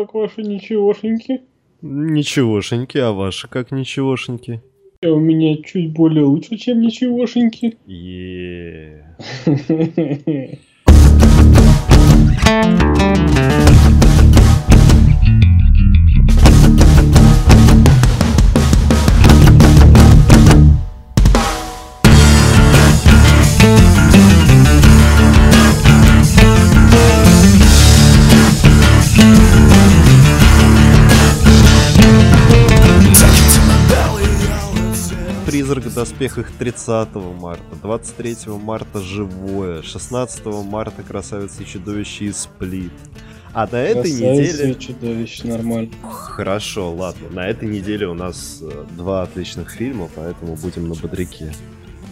как ваши ничегошеньки? Ничегошеньки, а ваши как ничегошеньки? У меня чуть более лучше, чем ничегошеньки. Еее. В доспехах 30 марта, 23 марта Живое, 16 марта Красавица и Чудовище и Сплит. А на этой Красавица неделе... чудовище, нормально. Хорошо, ладно. На этой неделе у нас э, два отличных фильма, поэтому будем на бодряке.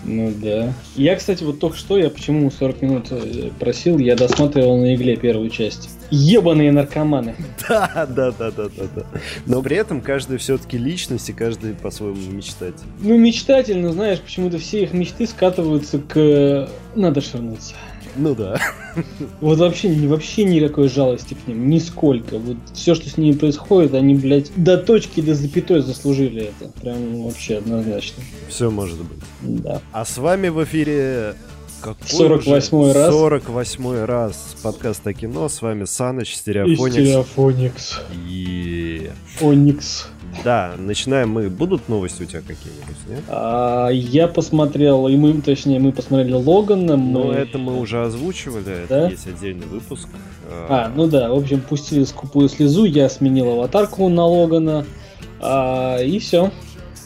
Ну да. Я, кстати, вот только что, я почему 40 минут э, просил, я досматривал на игле первую часть. Ебаные наркоманы. Да, да, да, да, да, да. Но при этом каждый все-таки личность и каждый по-своему мечтатель. Ну, мечтательно, знаешь, почему-то все их мечты скатываются к... Надо ширнуться. Ну да. Вот вообще, вообще никакой жалости к ним, нисколько. Вот все, что с ними происходит, они, блядь, до точки, до запятой заслужили это. Прям вообще однозначно. Все может быть. Да. А с вами в эфире какой 48-й уже? раз. 48 раз подкаст о кино. С вами Саныч, Стереофоникс. Стереофоникс. И... Оникс. Да, начинаем мы. Будут новости у тебя какие-нибудь, нет? А, я посмотрел, и мы, точнее, мы посмотрели Логана. Но мы- это мы уже озвучивали, это Да? есть отдельный выпуск. А, ну да, в общем, пустили скупую слезу, я сменил аватарку на Логана. а, и все.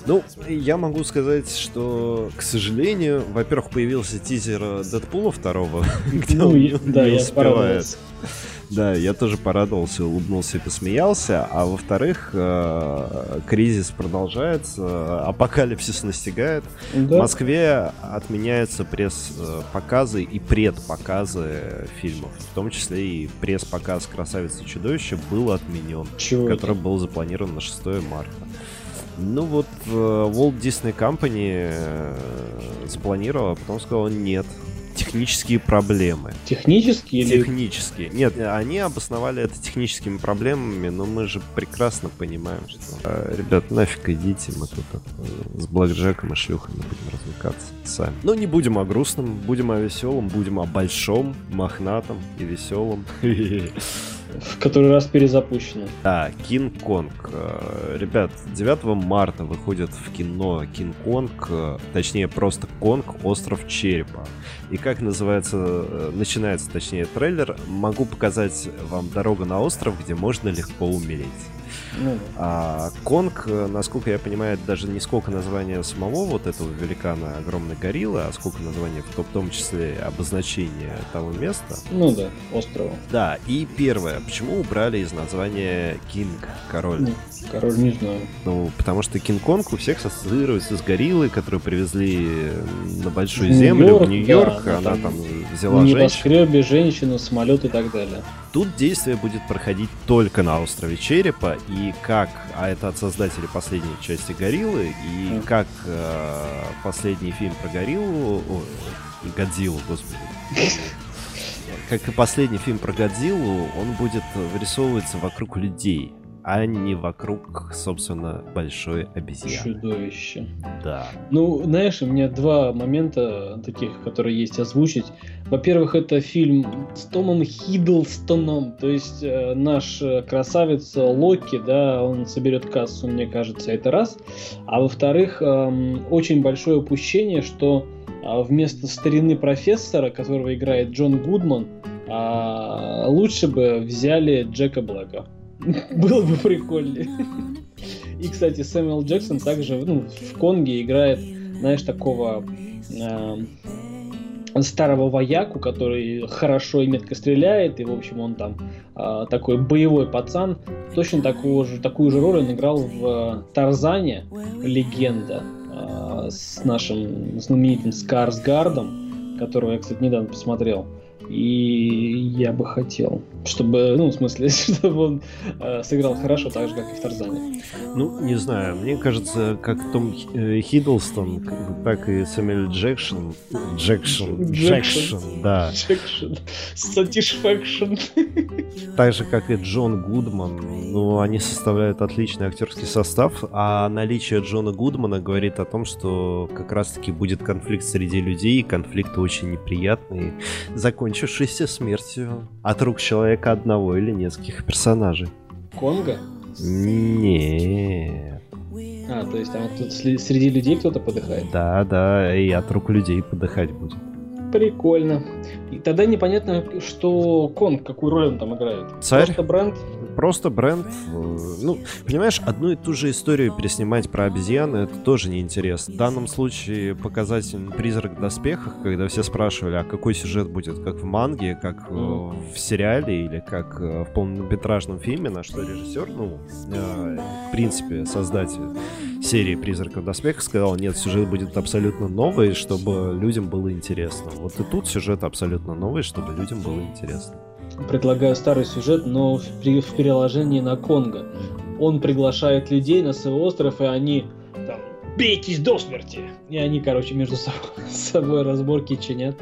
Ну, я могу сказать, что, к сожалению, во-первых, появился тизер э, Дэдпула второго, где Ну, он я- не да, успевает. Да, я тоже порадовался, улыбнулся и посмеялся. А во-вторых, э, кризис продолжается, апокалипсис настигает. В Да. Москве отменяются пресс-показы и предпоказы фильмов. В том числе и пресс-показ «Красавицы и чудовища» был отменен, Чего это? который был запланирован на 6 марта. Ну вот э, Walt Disney Company э, запланировал, а потом сказал нет. Технические проблемы. Технически или... Технические. Нет, они обосновали это техническими проблемами, но мы же прекрасно понимаем, что... э, ребят, нафиг идите, мы тут э, с блэкджеком и шлюхами будем развлекаться сами. Но не будем о грустном, будем о веселом, будем о большом, мохнатом и веселом. В который раз перезапущено. Да, Кинг-Конг. Э, Ребят, 9 марта выходит в кино Кинг-Конг, э, точнее просто Конг, Остров Черепа. И как называется, э, начинается точнее трейлер, могу показать вам дорогу на остров, где можно легко умереть. Ну, А Конг, э, насколько я понимаю, даже не сколько название самого вот этого великана огромной гориллы, а сколько название в том- в том числе обозначение того места. ну да, острова. Да, и первое, почему убрали из названия Кинг, король? Ну, король, не знаю. Ну, потому что Кинг-Конг у всех ассоциируется с гориллой, которую привезли на большую В землю, Нью-Йорк, в Нью-Йорк. да, она там На взяла женщину. женщину, самолет и так далее. Тут действие будет проходить только на острове Черепа, и как, а это от создателей последней части Гориллы, и Мгм. как э, последний фильм про Гориллу, о, Годзиллу, господи, как и последний фильм про Годзиллу, он будет вырисовываться вокруг людей, а не вокруг, собственно, большой обезьяны. Чудовище. Да. Ну, знаешь, у меня два момента таких, которые есть озвучить. Во-первых, это фильм с Томом Хиддлстоном, то есть э, наш э, красавец Локи, да, он соберет кассу, мне кажется, это раз. А во-вторых, эм, очень большое упущение, что а, вместо старины профессора, которого играет Джон Гудман, а, лучше бы взяли Джека Блэка. Было бы прикольнее. И, кстати, Сэмюэл Джексон также ну, в Конге играет, знаешь, такого э, старого вояку, который хорошо и метко стреляет, и, в общем, он там э, такой боевой пацан. Точно такую же, такую же роль он играл в э, Тарзане, легенда, э, с нашим знаменитым Скарсгардом, которого я, кстати, недавно посмотрел. И я бы хотел, чтобы, ну, в смысле, чтобы он э, сыграл хорошо, так же, как и в Тарзане. Ну, не знаю, мне кажется, как Том э, Хиддлстон, так и Сэмюэль Джексон, Джексон, Джексон, да. Джексон, Satisfaction. Так же, как и Джон Гудман, ну, они составляют отличный актерский состав, а наличие Джона Гудмана говорит о том, что как раз-таки будет конфликт среди людей, конфликты очень неприятные, закончившийся смертью от рук человека одного или нескольких персонажей. Конга? Нет. А, то есть там тут среди людей кто-то подыхает? Да, да, и от рук людей подыхать будет. Прикольно. И тогда непонятно, что Конг, какую роль он там играет. Царь? Просто бренд? Просто бренд. Э, ну, понимаешь, одну и ту же историю переснимать про обезьяны, это тоже неинтересно. В данном случае показатель «Призрак в доспехах», когда все спрашивали, а какой сюжет будет, как в манге, как mm. в сериале или как э, в полнометражном фильме, на что режиссер, ну, в принципе, создатель серии «Призраков в доспехах» сказал, нет, сюжет будет абсолютно новый, чтобы людям было интересно. Вот и тут сюжет абсолютно новый, чтобы людям было интересно. Предлагаю старый сюжет, но в, в переложении на Конго. Он приглашает людей на свой остров, и они там бейтесь до смерти. И они, короче, между собой, собой разборки чинят.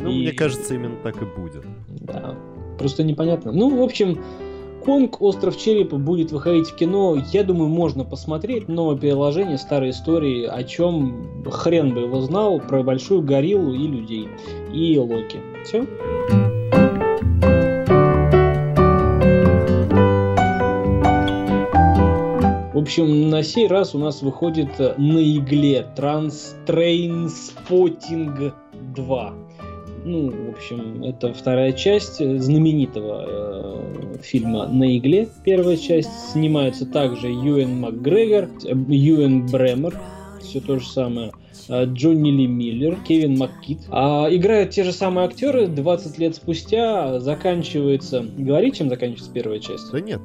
Ну, и... мне кажется, именно так и будет. Да. Просто непонятно. Ну, в общем, Конг Остров Черепа будет выходить в кино. Я думаю, можно посмотреть. Новое переложение старой истории, о чем хрен бы его знал, про большую гориллу и людей. И Локи. Все? Общем, на сей раз у нас выходит на игле Транс Trainspotting 2. Ну, в общем, это вторая часть знаменитого э, фильма «На игле». Первая часть снимается также Юэн Макгрегор, э, Юэн Бремер, все то же самое. Э, Джонни Ли Миллер, Кевин Маккит. А играют те же самые актеры 20 лет спустя. Заканчивается... Говори, чем заканчивается первая часть? Да нет.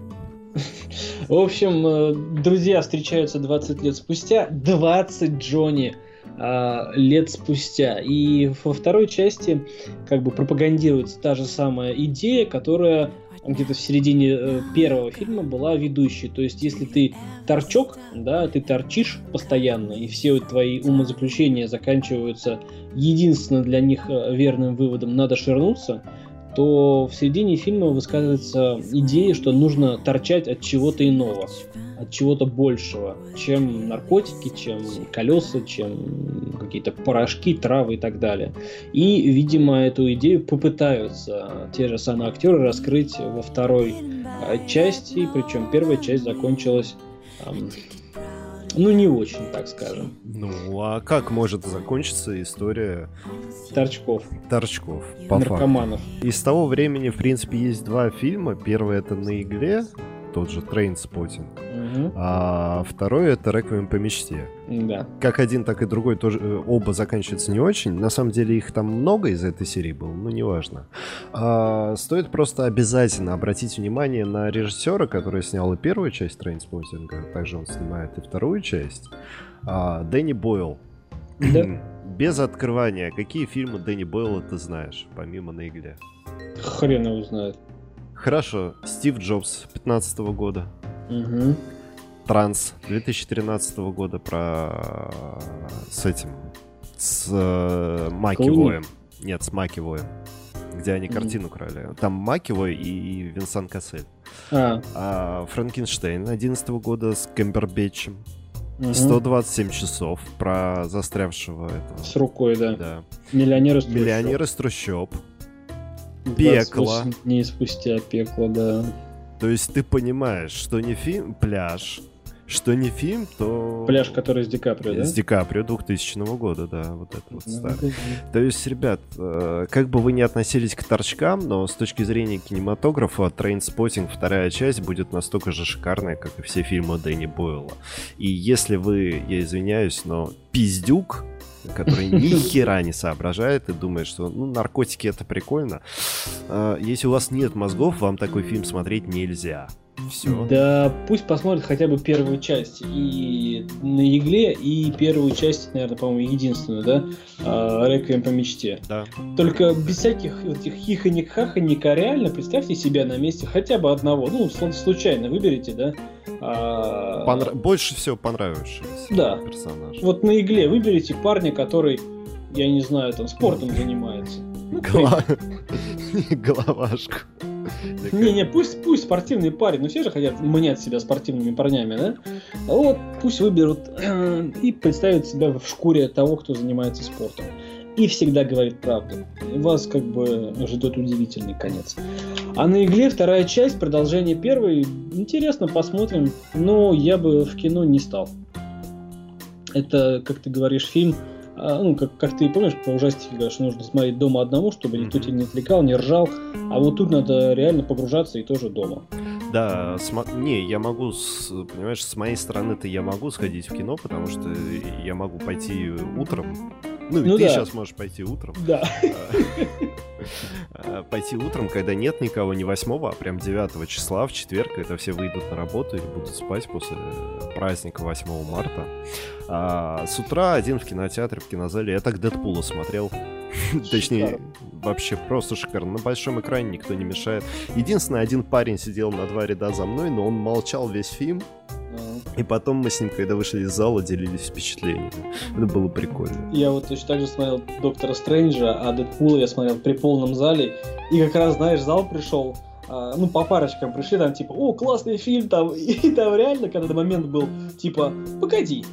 В общем, э, друзья встречаются 20 лет спустя. 20 Джонни а, лет спустя. И во второй части как бы пропагандируется та же самая идея, которая где-то в середине э, первого фильма была ведущей. То есть, если ты торчок, да, ты торчишь постоянно, и все твои умозаключения заканчиваются единственно для них э, верным выводом «надо ширнуться», то в середине фильма высказывается идея, что нужно торчать от чего-то иного от чего-то большего, чем наркотики, чем колеса, чем какие-то порошки, травы и так далее. И, видимо, эту идею попытаются те же самые актеры раскрыть во второй э, части, причем первая часть закончилась ну, не очень, так скажем. Ну, а как может закончиться история... Торчков. Торчков, по Наркоманов. факту. И с того времени, в принципе, есть два фильма. Первый это «На игле», тот же Trainspotting. Угу. А второй это Реквием по мечте. Да. Как один, так и другой тоже э, оба заканчиваются не очень. На самом деле их там много из этой серии было, но неважно. А, стоит просто обязательно обратить внимание на режиссера, который снял и первую часть Trainspotting 'а, также он снимает и вторую часть. А, Дэнни Бойл. Да. Без открывания, какие фильмы Дэнни Бойла ты знаешь, помимо на игле? Хрен его знает. Хорошо, Стив Джобс 15 года. Угу. Транс 2013 года про с этим с э, Макивоем. Нет, с Макивоем. Где они картину крали. Там Макивой и Винсан Кассель. А. а Франкенштейн 11 года с Кэмбербэтчем. Угу. 127 часов про застрявшего этого. С рукой, да. Да. Миллионер из трущоб. Миллионер из трущоб. Пекло. дней спустя пекло, да. То есть ты понимаешь, что не фильм, пляж, что не фильм, то... Пляж, который с Ди Каприо, да? С Ди Каприо 2000 года, да, вот это вот старый. То есть, ребят, э, как бы вы ни относились к торчкам, но с точки зрения кинематографа Trainspotting вторая часть будет настолько же шикарная, как и все фильмы Дэнни Бойла. И если вы, я извиняюсь, но пиздюк, который ни хера не соображает и думает, что ну, наркотики это прикольно. А, если у вас нет мозгов, вам такой фильм смотреть нельзя. Все. Да, пусть посмотрят хотя бы первую часть и на игле, и первую часть, наверное, по-моему, единственную, да? А, Реквием по мечте. Да. Только без всяких этих хихоник хахоник а реально представьте себя на месте хотя бы одного. Ну, случайно выберите, да? А... Понра... Больше всего понравившийся да. персонаж. Вот на игле выберите парня, который, я не знаю, там спортом занимается. Ну, Головашку. Не-не, пусть, пусть спортивный парень, ну все же хотят мнять себя спортивными парнями, да? А вот пусть выберут и представят себя в шкуре того, кто занимается спортом. И всегда говорит правду. Вас как бы ждет удивительный конец. А на игле вторая часть, продолжение первой, интересно, посмотрим. Но я бы в кино не стал. Это, как ты говоришь, фильм ну, как, как ты помнишь, по ужастике говорят, что нужно смотреть дома одному, чтобы никто тебя не отвлекал, не ржал. А вот тут надо реально погружаться и тоже дома. Да, см... не, я могу, с... понимаешь, с моей стороны-то я могу сходить в кино, потому что я могу пойти утром, ну, ну ты да. сейчас можешь пойти утром. Да. А, пойти утром, когда нет никого, не 8, а прям 9 числа, в четверг, это все выйдут на работу и будут спать после праздника 8 марта. А с утра один в кинотеатре, в кинозале. Я так Дэдпула смотрел. Точнее, вообще просто шикарно. На большом экране никто не мешает. Единственное, один парень сидел на два ряда за мной, но он молчал весь фильм. И потом мы с ним, когда вышли из зала, делились впечатлениями. Это было прикольно. Я вот точно так же смотрел Доктора Стрэнджа, а Дэдпула я смотрел при полном зале. И как раз, знаешь, зал пришел, а, ну, по парочкам пришли, там, типа, о, классный фильм, там, и там реально, когда момент был, типа, погоди,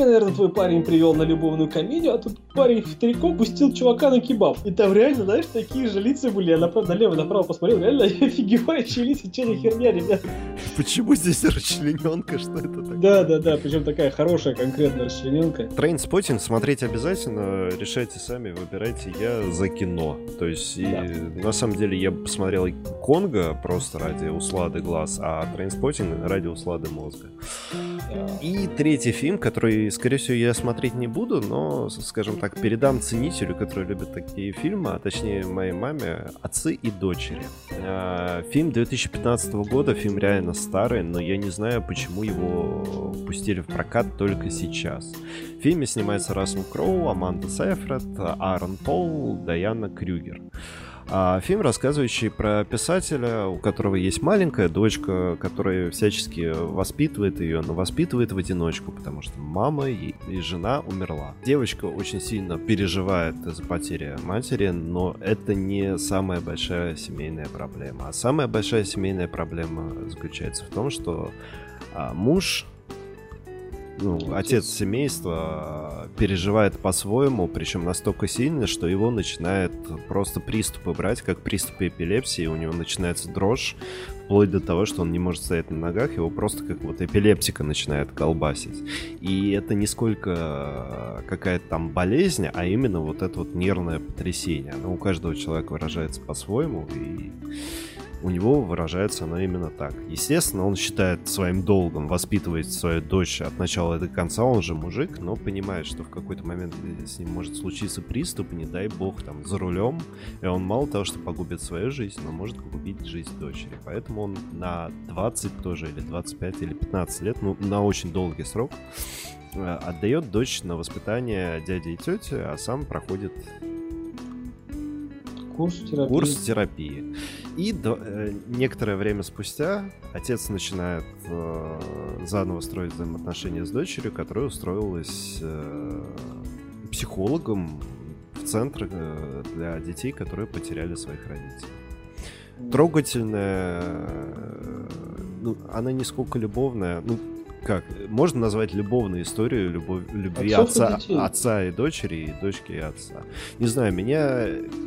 Тебе, наверное, твой парень привел на любовную комедию, а тут парень в трико пустил чувака на кебаб. И там реально, знаешь, такие же лица были. Я направо, налево, направо посмотрел, реально офигевающие лица, что за херня, ребят. Почему здесь расчлененка? Что это такое? Да, да, да, причем такая хорошая конкретная расчлененка. Trainspotting смотреть обязательно, решайте сами, выбирайте. Я за кино. То есть, и, на самом деле, я посмотрел Конга просто ради услады глаз, а Trainspotting ради услады мозга. И третий фильм, который, скорее всего, я смотреть не буду, но, скажем так, передам ценителю, который любит такие фильмы, а точнее моей маме, «Отцы и дочери». А, фильм 2015 года, фильм реально старый, но я не знаю, почему его пустили в прокат только сейчас. В фильме снимается Рассел Кроу, Аманда Сайфред, Аарон Пол, Даяна Крюгер. А фильм, рассказывающий про писателя, у которого есть маленькая дочка, которая всячески воспитывает ее, но воспитывает в одиночку, потому что мама и, и жена умерла. Девочка очень сильно переживает из-за потери матери, но это не самая большая семейная проблема. А самая большая семейная проблема заключается в том, что а, муж ну, отец семейства переживает по-своему, причем настолько сильно, что его начинает просто приступы брать, как приступы эпилепсии, у него начинается дрожь, вплоть до того, что он не может стоять на ногах, его просто как вот эпилептика начинает колбасить. И это не сколько какая-то там болезнь, а именно вот это вот нервное потрясение. Оно у каждого человека выражается по-своему, и у него выражается оно именно так. Естественно, он считает своим долгом воспитывать свою дочь от начала до конца, он же мужик, но понимает, что в какой-то момент с ним может случиться приступ, не дай бог, там, за рулем, и он мало того, что погубит свою жизнь, но может погубить жизнь дочери. Поэтому он на 20 тоже, или 25, или 15 лет, ну, на очень долгий срок, э, отдает дочь на воспитание дяди и тети, а сам проходит курс терапии. Курс терапии. И до, э, некоторое время спустя отец начинает э, заново строить взаимоотношения с дочерью, которая устроилась э, психологом в центр э, для детей, которые потеряли своих родителей. Трогательная, э, ну, она не сколько любовная, ну, как можно назвать любовную историю любовь, любви отца, отца и дочери, и дочки и отца. Не знаю, меня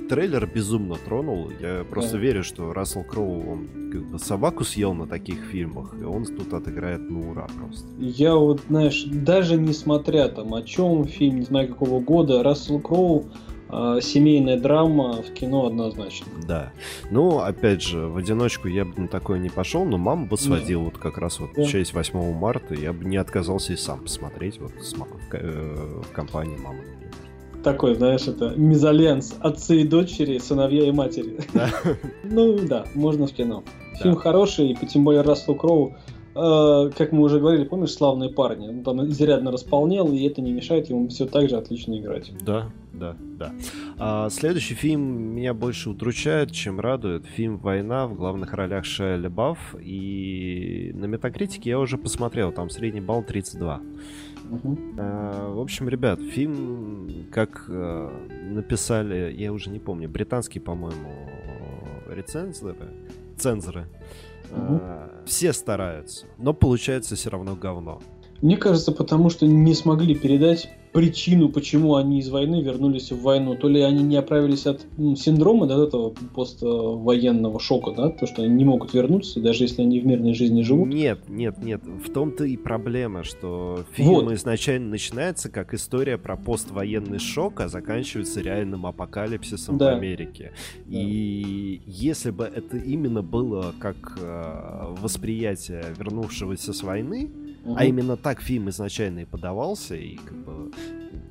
трейлер безумно тронул. Я просто да. верю, что Рассел Кроу он как бы собаку съел на таких фильмах, и он тут отыграет ну ура просто. Я вот, знаешь, даже несмотря там о чем фильм, не знаю какого года, Рассел Кроу а, семейная драма в кино однозначно. Да. Ну, опять же, в одиночку я бы на такое не пошел, но маму бы сводил да. вот как раз вот да. в честь 8 марта. Я бы не отказался и сам посмотреть вот с, в, э, в компании мамы. Такой, знаешь, это мезальянс отцы и дочери, сыновья и матери. Да. ну да, можно в кино. Фильм хороший, и тем более Рассел Кроу Э, как мы уже говорили, помнишь, славные парни? Он там изрядно располнел, и это не мешает ему все так же отлично играть. Да, да, да. А, следующий фильм меня больше удручает, чем радует. Фильм «Война» в главных ролях Шая Лебаф. И на Метакритике я уже посмотрел, там средний балл 32. Угу. А, в общем, ребят, фильм, как а, написали, я уже не помню, британские, по-моему, рецензоры, цензоры, Все стараются, но получается все равно говно. Мне кажется, потому что не смогли передать причину, почему они из войны вернулись в войну. То ли они не оправились от ну, синдрома, да, этого поствоенного шока, да, то, что они не могут вернуться, даже если они в мирной жизни живут. Нет, нет, нет. В том-то и проблема, что фильм вот. изначально начинается как история про поствоенный шок, а заканчивается реальным апокалипсисом да. в Америке. Да. И если бы это именно было как э, восприятие вернувшегося с войны, Угу. А именно так фильм изначально и подавался, и как бы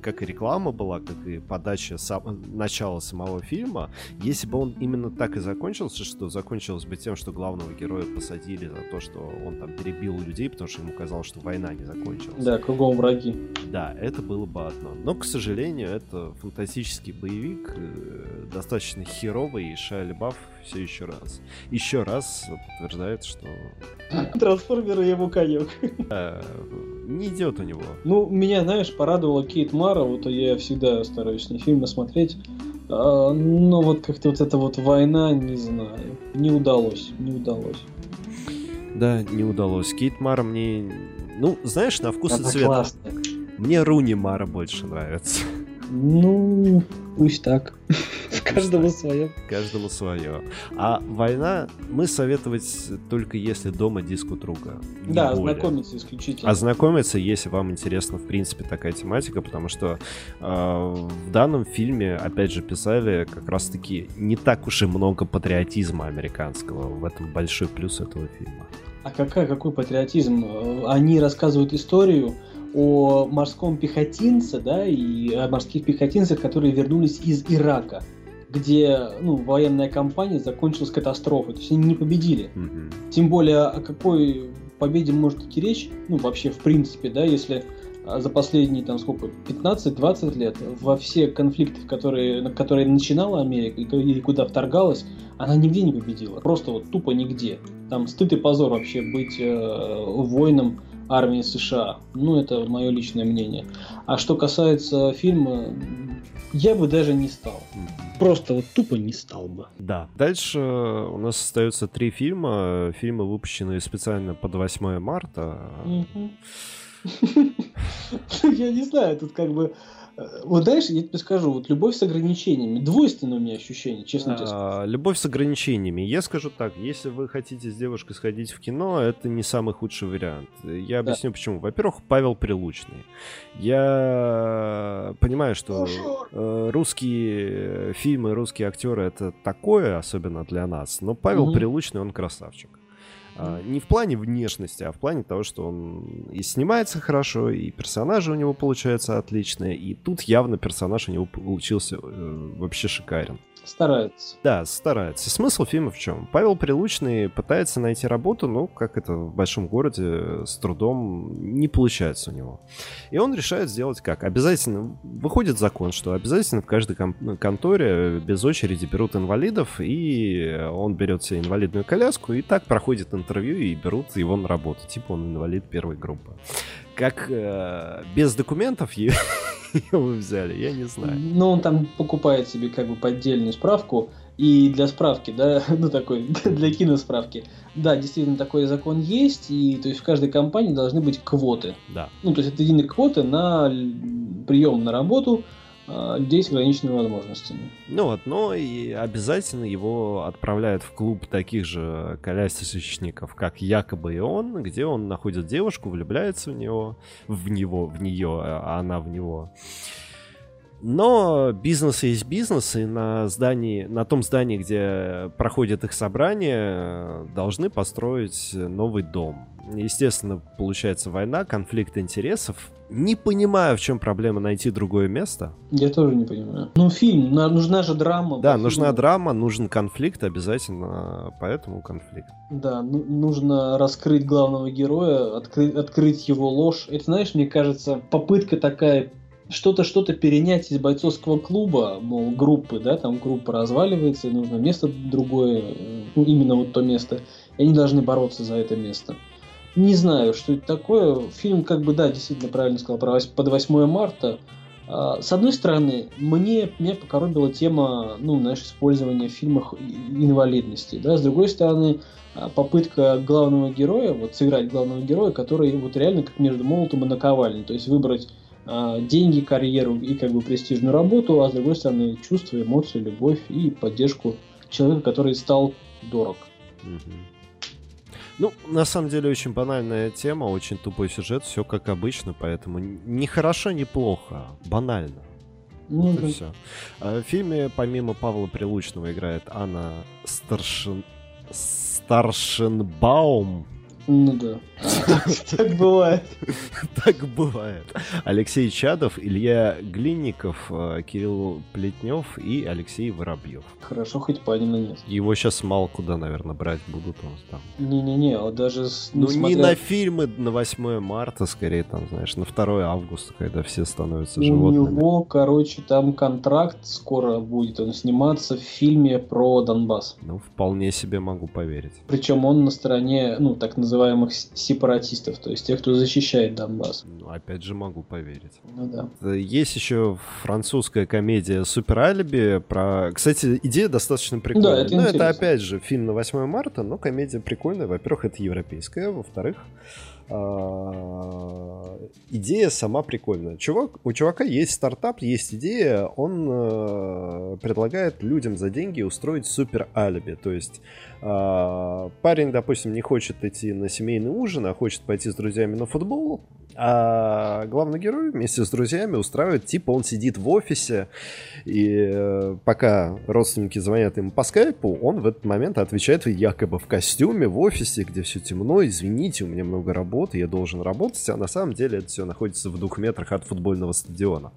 как и реклама была, как и подача сам... начала самого фильма, если бы он именно так и закончился, что закончилось бы тем, что главного героя посадили за то, что он там перебил людей, потому что ему казалось, что война не закончилась. Да, кругом враги. Да, это было бы одно. Но, к сожалению, это фантастический боевик, э, достаточно херовый, и Шайя Лебаф все еще раз. Еще раз подтверждает, что... Трансформеры его конек. не идет у него. Ну, меня, знаешь, порадовала Кейт Мара, вот я всегда стараюсь с ней фильмы смотреть. А, но вот как-то вот эта вот война, не знаю, не удалось, не удалось. Да, не удалось. Кейт Мара мне, ну, знаешь, на вкус Она и цвет. Классная. Мне Руни Мара больше нравится. Ну, пусть так. Каждому свое. Каждому свое. А война мы советовать только если дома диску друга. Да, ознакомиться исключительно. Ознакомиться, если вам интересна в принципе такая тематика, потому что э, в данном фильме, опять же, писали как раз-таки не так уж и много патриотизма американского. В этом большой плюс этого фильма. А какая, какой патриотизм? Они рассказывают историю, о морском пехотинце, да, и о морских пехотинцах, которые вернулись из Ирака, где ну, военная кампания закончилась катастрофой. То есть они не победили. Mm-hmm. Тем более, о какой победе может идти речь, ну, вообще, в принципе, да, если а, за последние, там, сколько, 15-20 лет во все конфликты, которые, которые начинала Америка и куда вторгалась, она нигде не победила. Просто вот тупо нигде. Там стыд и позор вообще быть э, воином армии США. Ну, это мое личное мнение. А что касается фильма, я бы даже не стал. Просто вот тупо не стал бы. Да. Дальше у нас остаются три фильма. Фильмы, выпущенные специально под 8 марта. Я не знаю, тут как бы вот знаешь, я тебе скажу, вот любовь с ограничениями. Двойственное у меня ощущение, честно тебе скажу. Любовь с ограничениями. Я скажу так, если вы хотите с девушкой сходить в кино, это не самый худший вариант. Я объясню да. почему. Во-первых, Павел Прилучный. Я понимаю, что э, русские фильмы, русские актеры это такое, особенно для нас. Но Павел угу. Прилучный, он красавчик. А, не в плане внешности, а в плане того, что он и снимается хорошо, и персонажи у него получаются отличные. И тут явно персонаж у него получился э, вообще шикарен. Старается. Да, старается. Смысл фильма в чем? Павел Прилучный пытается найти работу, но, как это в большом городе, с трудом не получается у него. И он решает сделать как? Обязательно выходит закон, что обязательно в каждой конторе без очереди берут инвалидов, и он берет себе инвалидную коляску, и так проходит интервью, и берут его на работу. Типа он инвалид первой группы как э, без документов его взяли, я не знаю. Ну, он там покупает себе как бы поддельную справку, и для справки, да, ну такой, для киносправки, да, действительно такой закон есть, и то есть в каждой компании должны быть квоты. Да. Ну, то есть это единые квоты на прием на работу, людей с ограниченными возможностями. Ну вот, но и обязательно его отправляют в клуб таких же колясочников, как якобы и он, где он находит девушку, влюбляется в него, в него, в нее, а она в него. Но бизнес есть бизнес, и на здании, на том здании, где проходят их собрания, должны построить новый дом. Естественно, получается война, конфликт интересов. Не понимаю, в чем проблема найти другое место. Я тоже не понимаю. Ну, фильм, нужна же драма. Да, нужна фильму. драма, нужен конфликт обязательно, поэтому конфликт. Да, ну, нужно раскрыть главного героя, открыть, открыть его ложь. Это, знаешь, мне кажется, попытка такая что-то что-то перенять из бойцовского клуба, мол, группы, да, там группа разваливается, нужно место другое, ну, именно вот то место, и они должны бороться за это место. Не знаю, что это такое. Фильм, как бы, да, действительно правильно сказал, под 8 марта. А, с одной стороны, мне, меня покоробила тема, ну, знаешь, использования в фильмах инвалидности, да, с другой стороны, а, попытка главного героя, вот сыграть главного героя, который вот реально как между молотом и наковальней, то есть выбрать а, деньги, карьеру и как бы престижную работу, а с другой стороны чувства, эмоции, любовь и поддержку человека, который стал дорог. Ну, на самом деле, очень банальная тема, очень тупой сюжет, все как обычно, поэтому не хорошо, не плохо, банально. Ну, вот да. и все. А в фильме, помимо Павла Прилучного, играет Анна Старшин... Старшинбаум. Ну да. Так бывает. Так бывает. Алексей Чадов, Илья Глинников, э, Кирилл Плетнев и Алексей Воробьев. Хорошо, хоть Панина нет. Его сейчас мало куда, наверное, брать будут. Он там. Не-не-не, а даже... Ну, не на фильмы на 8 марта, скорее, там, знаешь, на 2 августа, когда все становятся животными. У него, короче, там контракт скоро будет он сниматься в фильме про Донбасс. Ну, вполне себе могу поверить. Причем он на стороне, ну, так называемых сепаратистов, то есть тех, кто защищает Донбасс. Ну, опять же, могу поверить. Ну да. Э, есть еще французская комедия «Супер Алиби» про... Кстати, идея достаточно прикольная. Да, это, ну, это опять же фильм на 8 марта, но комедия прикольная. Во-первых, это европейская, во-вторых, идея сама прикольная. Чувак, у чувака есть стартап, есть идея, он э, предлагает людям за деньги устроить супер алиби. То есть э, парень, допустим, не хочет идти на семейный ужин, а хочет пойти с друзьями на футбол, а главный герой вместе с друзьями устраивает, типа он сидит в офисе, и э, пока родственники звонят ему по скайпу, он в этот момент отвечает якобы в костюме, в офисе, где все темно, извините, у меня много работы, я должен работать, а на самом деле это все находится в двух метрах от футбольного стадиона.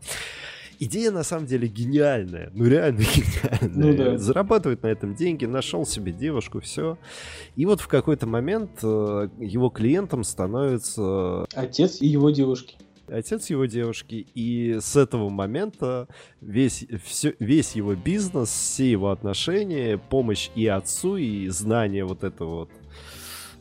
Идея на самом деле гениальная, ну реально гениальная. Ну, да. Зарабатывает на этом деньги, нашел себе девушку, все. И вот в какой-то момент э, его клиентом становится... Отец и его девушки отец его девушки, и с этого момента весь, все, весь его бизнес, все его отношения, помощь и отцу, и знание вот этого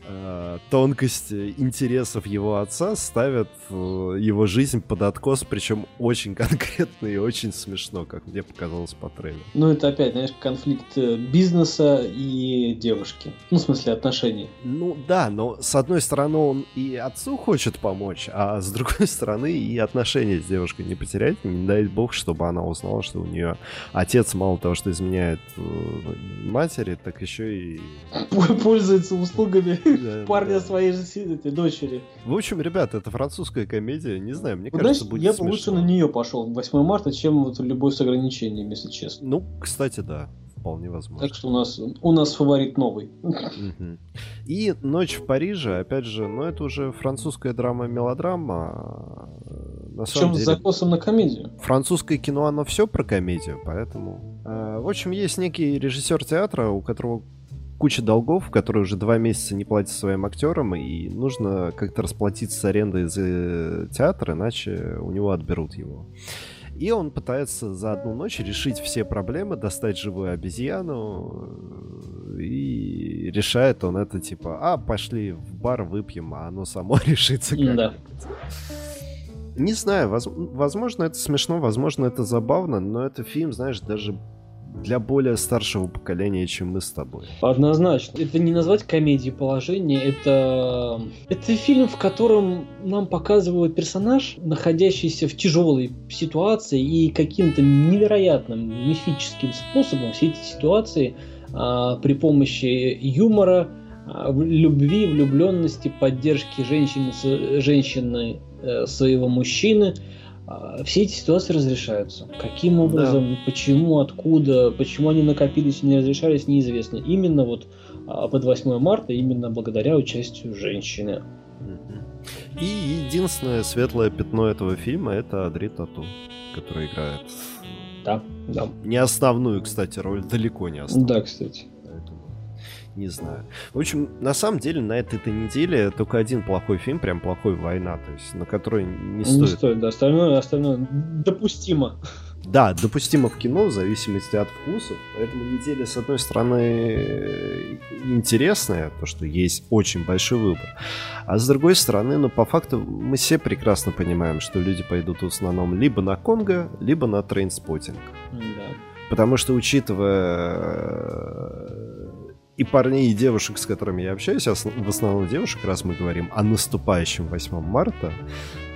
э, тонкости интересов его отца ставят э, его жизнь под откос, причем очень конкретно и очень смешно, как мне показалось по трейлеру. Ну, это опять, знаешь, конфликт э, бизнеса и девушки. Ну, в смысле, отношений. Ну, да, но с одной стороны он и отцу хочет помочь, а с другой стороны и отношения с девушкой не потерять. Не дай бог, чтобы она узнала, что у нее отец мало того, что изменяет матери, так еще и... Пользуется услугами парня своей же дочери. В общем, ребят, это французская комедия, не знаю, мне кажется, будет Я бы лучше на нее пошел 8 марта, чем вот любой с ограничениями, если честно. Ну, кстати, да вполне возможно. Так что у нас, у нас фаворит новый. И «Ночь в Париже», опять же, ну это уже французская драма-мелодрама. На самом деле, с закосом на комедию. Французское кино, оно все про комедию, поэтому... Э, в общем, есть некий режиссер театра, у которого куча долгов, который уже два месяца не платит своим актерам, и нужно как-то расплатиться с арендой за театр, иначе у него отберут его. И он пытается за одну ночь решить все проблемы, достать живую обезьяну, и решает он это типа, а, пошли в бар выпьем, а оно само решится как-нибудь. Да. Не знаю, воз- возможно, это смешно, возможно, это забавно, но это фильм, знаешь, даже для более старшего поколения, чем мы с тобой. Однозначно. Это не назвать комедией положения, это... Это фильм, в котором нам показывают персонаж, находящийся в тяжелой ситуации и каким-то невероятным мифическим способом все эти ситуации а, при помощи юмора, а, любви, влюбленности, поддержки женщины, женщины э, своего мужчины – все эти ситуации разрешаются. Каким образом, да. почему, откуда, почему они накопились и не разрешались, неизвестно. Именно вот а, под 8 марта, именно благодаря участию женщины. И единственное светлое пятно этого фильма это Адри Тату, который играет. Да, да. Не основную, кстати, роль, далеко не основную. Да, кстати не знаю. В общем, на самом деле, на этой, этой неделе только один плохой фильм, прям плохой «Война», то есть на который не стоит. Не стоит, да, остальное, остальное допустимо. Да, допустимо в кино в зависимости от вкусов. Поэтому неделя, с одной стороны, интересная, то, что есть очень большой выбор. А с другой стороны, ну, по факту, мы все прекрасно понимаем, что люди пойдут в основном либо на Конга, либо на Trainspotting. Да. Потому что, учитывая и парней, и девушек, с которыми я общаюсь, в основном девушек, раз мы говорим о наступающем 8 марта,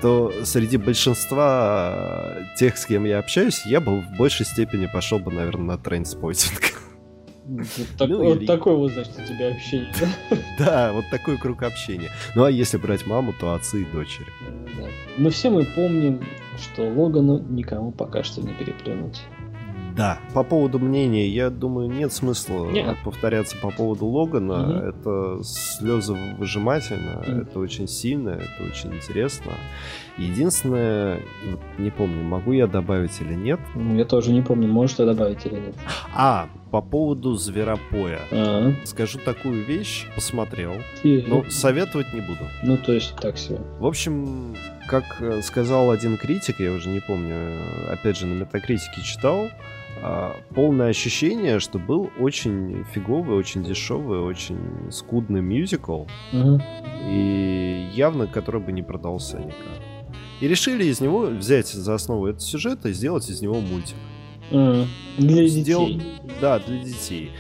то среди большинства тех, с кем я общаюсь, я бы в большей степени пошел бы, наверное, на Trainspotting. Вот, так, ну, вот или... такой вот, значит, у тебя общение. Да, вот такой круг общения. Ну а если брать маму, то отцы и дочери. Да. Но все мы помним, что Логану никому пока что не переплюнуть. Да, по поводу мнения, я думаю, нет смысла нет. повторяться по поводу Логана. Угу. Это слезы выжимательно, угу. это очень сильно, это очень интересно. Единственное, не помню, могу я добавить или нет. Ну, я тоже не помню, можешь я добавить или нет. А, по поводу Зверопоя. А-а. Скажу такую вещь, посмотрел, но советовать не буду. Ну, то есть так себе. В общем, как э, сказал один критик, я уже не помню, э, опять же, на метакритике читал, а, полное ощущение, что был очень фиговый, очень дешевый, очень скудный мюзикл, угу. и явно который бы не продался никак. И решили из него взять за основу этот сюжет и сделать из него мультик. Mm, для Сдел... детей. Да, для детей.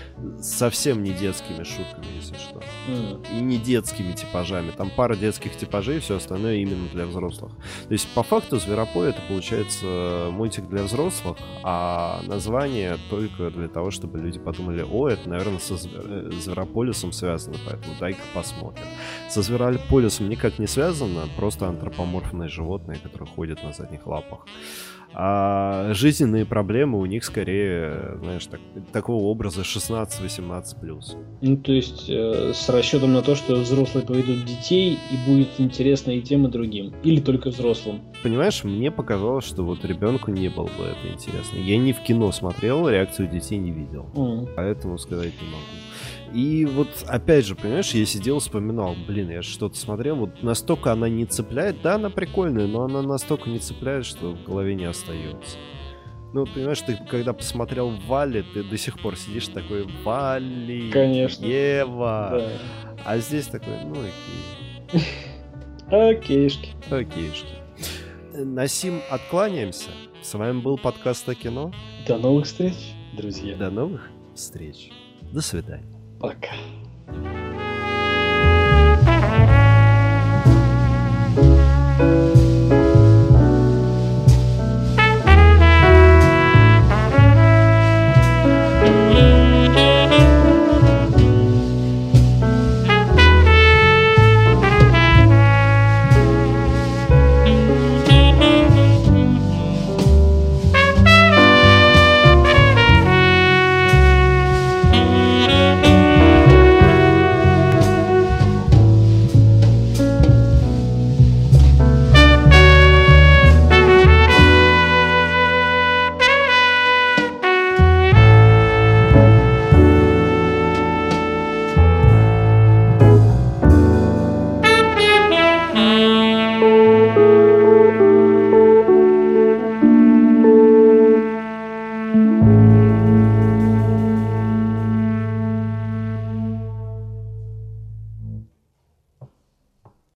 Совсем не детскими шутками, если что. Mm. И не детскими типажами. Там пара детских типажей, все остальное именно для взрослых. То есть, по факту, Зверопой это получается мультик для взрослых, а название только для того, чтобы люди подумали, о, это, наверное, со э, Зверополисом связано, поэтому дай-ка посмотрим. Со Зверополисом никак не связано, просто антропоморфные животные, которые ходят на задних лапах. А жизненные проблемы у них скорее, знаешь, так, такого образа 16-18 плюс. Ну, то есть э, с расчетом на то, что взрослые поведут детей и будет интересно и тем, и другим. Или только взрослым. Понимаешь, мне показалось, что вот ребенку не было бы это интересно. Я не в кино смотрел, реакцию детей не видел. Mm. Поэтому сказать не могу. И вот, опять же, понимаешь, я сидел, вспоминал, блин, я что-то смотрел, вот настолько она не цепляет, да, она прикольная, но она настолько не цепляет, что в голове не остается. Ну, понимаешь, ты когда посмотрел Вали, ты до сих пор сидишь такой, Вали, Конечно. Ева. Да. А здесь такой, ну, окей. Окейшки. Окейшки на сим откланяемся. С вами был подкаст о кино. До новых встреч, друзья. До новых встреч. До свидания. Пока.